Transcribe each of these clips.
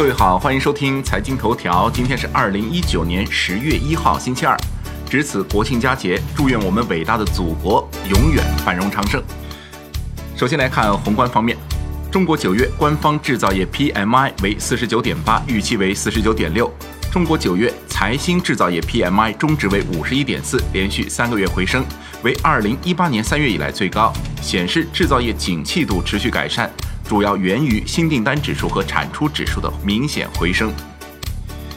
各位好，欢迎收听财经头条。今天是二零一九年十月一号，星期二。值此国庆佳节，祝愿我们伟大的祖国永远繁荣昌盛。首先来看宏观方面，中国九月官方制造业 PMI 为四十九点八，预期为四十九点六。中国九月财新制造业 PMI 中值为五十一点四，连续三个月回升，为二零一八年三月以来最高，显示制造业景气度持续改善。主要源于新订单指数和产出指数的明显回升。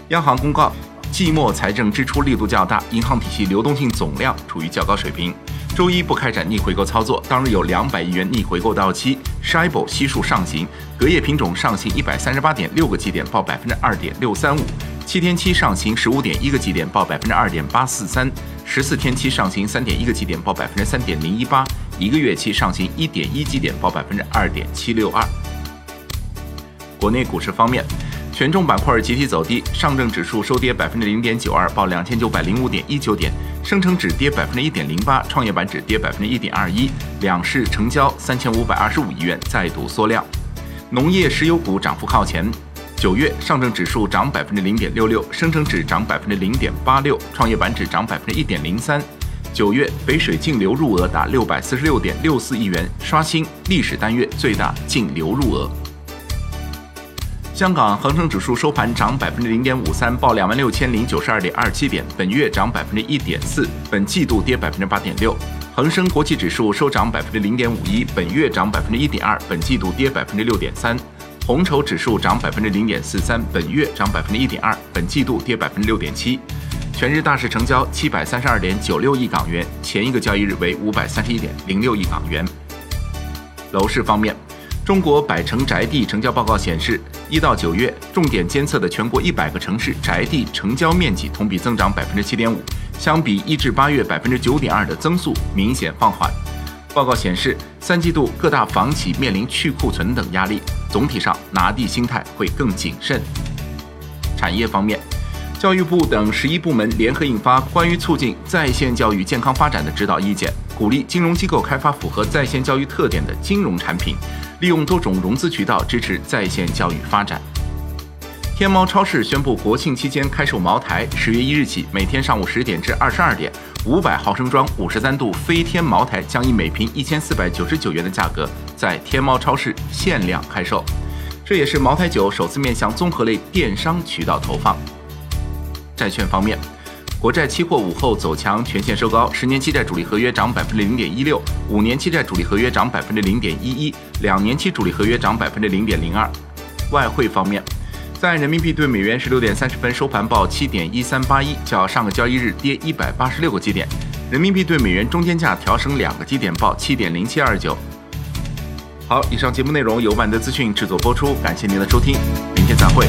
央行公告，季末财政支出力度较大，银行体系流动性总量处于较高水平。周一不开展逆回购操作，当日有两百亿元逆回购到期。Shibor 悉数上行，隔夜品种上行一百三十八点六个基点，报百分之二点六三五；七天期上行十五点一个基点，报百分之二点八四三；十四天期上行三点一个基点，报百分之三点零一八。一个月期上行一点一基点，报百分之二点七六二。国内股市方面，权重板块集体走低，上证指数收跌百分之零点九二，报两千九百零五点一九点；深成指跌百分之一点零八，创业板指跌百分之一点二一。两市成交三千五百二十五亿元，再度缩量。农业石油股涨幅靠前，九月上证指数涨百分之零点六六，深成指涨百分之零点八六，创业板指涨百分之一点零三。九月北水净流入额达六百四十六点六四亿元，刷新历史单月最大净流入额。香港恒生指数收盘涨百分之零点五三，报两万六千零九十二点二七点，本月涨百分之一点四，本季度跌百分之八点六。恒生国际指数收涨百分之零点五一，本月涨百分之一点二，本季度跌百分之六点三。红筹指数涨百分之零点四三，本月涨百分之一点二，本季度跌百分之六点七。全日大市成交七百三十二点九六亿港元，前一个交易日为五百三十一点零六亿港元。楼市方面，中国百城宅地成交报告显示，一到九月重点监测的全国一百个城市宅地成交面积同比增长百分之七点五，相比一至八月百分之九点二的增速明显放缓。报告显示，三季度各大房企面临去库存等压力，总体上拿地心态会更谨慎。产业方面。教育部等十一部门联合印发关于促进在线教育健康发展的指导意见，鼓励金融机构开发符合在线教育特点的金融产品，利用多种融资渠道支持在线教育发展。天猫超市宣布，国庆期间开售茅台，十月一日起，每天上午十点至二十二点，五百毫升装五十三度飞天茅台将以每瓶一千四百九十九元的价格在天猫超市限量开售，这也是茅台酒首次面向综合类电商渠道投放。债券方面，国债期货午后走强，全线收高。十年期债主力合约涨百分之零点一六，五年期债主力合约涨百分之零点一一，两年期主力合约涨百分之零点零二。外汇方面，在人民币对美元十六点三十分收盘报七点一三八一，较上个交易日跌一百八十六个基点。人民币对美元中间价调升两个基点，报七点零七二九。好，以上节目内容由万德资讯制作播出，感谢您的收听，明天再会。